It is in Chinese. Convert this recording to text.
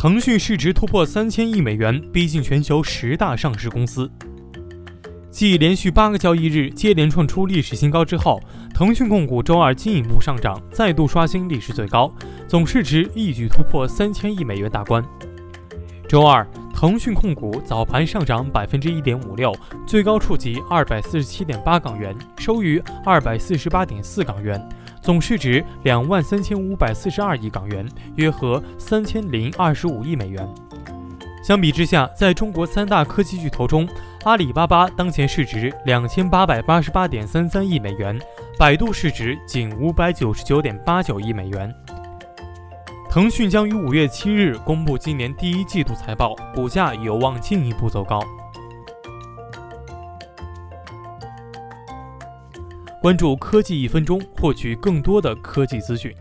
腾讯市值突破三千亿美元，逼近全球十大上市公司。继连续八个交易日接连创出历史新高之后，腾讯控股周二进一步上涨，再度刷新历史最高，总市值一举突破三千亿美元大关。周二，腾讯控股早盘上涨百分之一点五六，最高触及二百四十七点八港元，收于二百四十八点四港元，总市值两万三千五百四十二亿港元，约合三千零二十五亿美元。相比之下，在中国三大科技巨头中，阿里巴巴当前市值两千八百八十八点三三亿美元，百度市值仅五百九十九点八九亿美元。腾讯将于五月七日公布今年第一季度财报，股价有望进一步走高。关注科技一分钟，获取更多的科技资讯。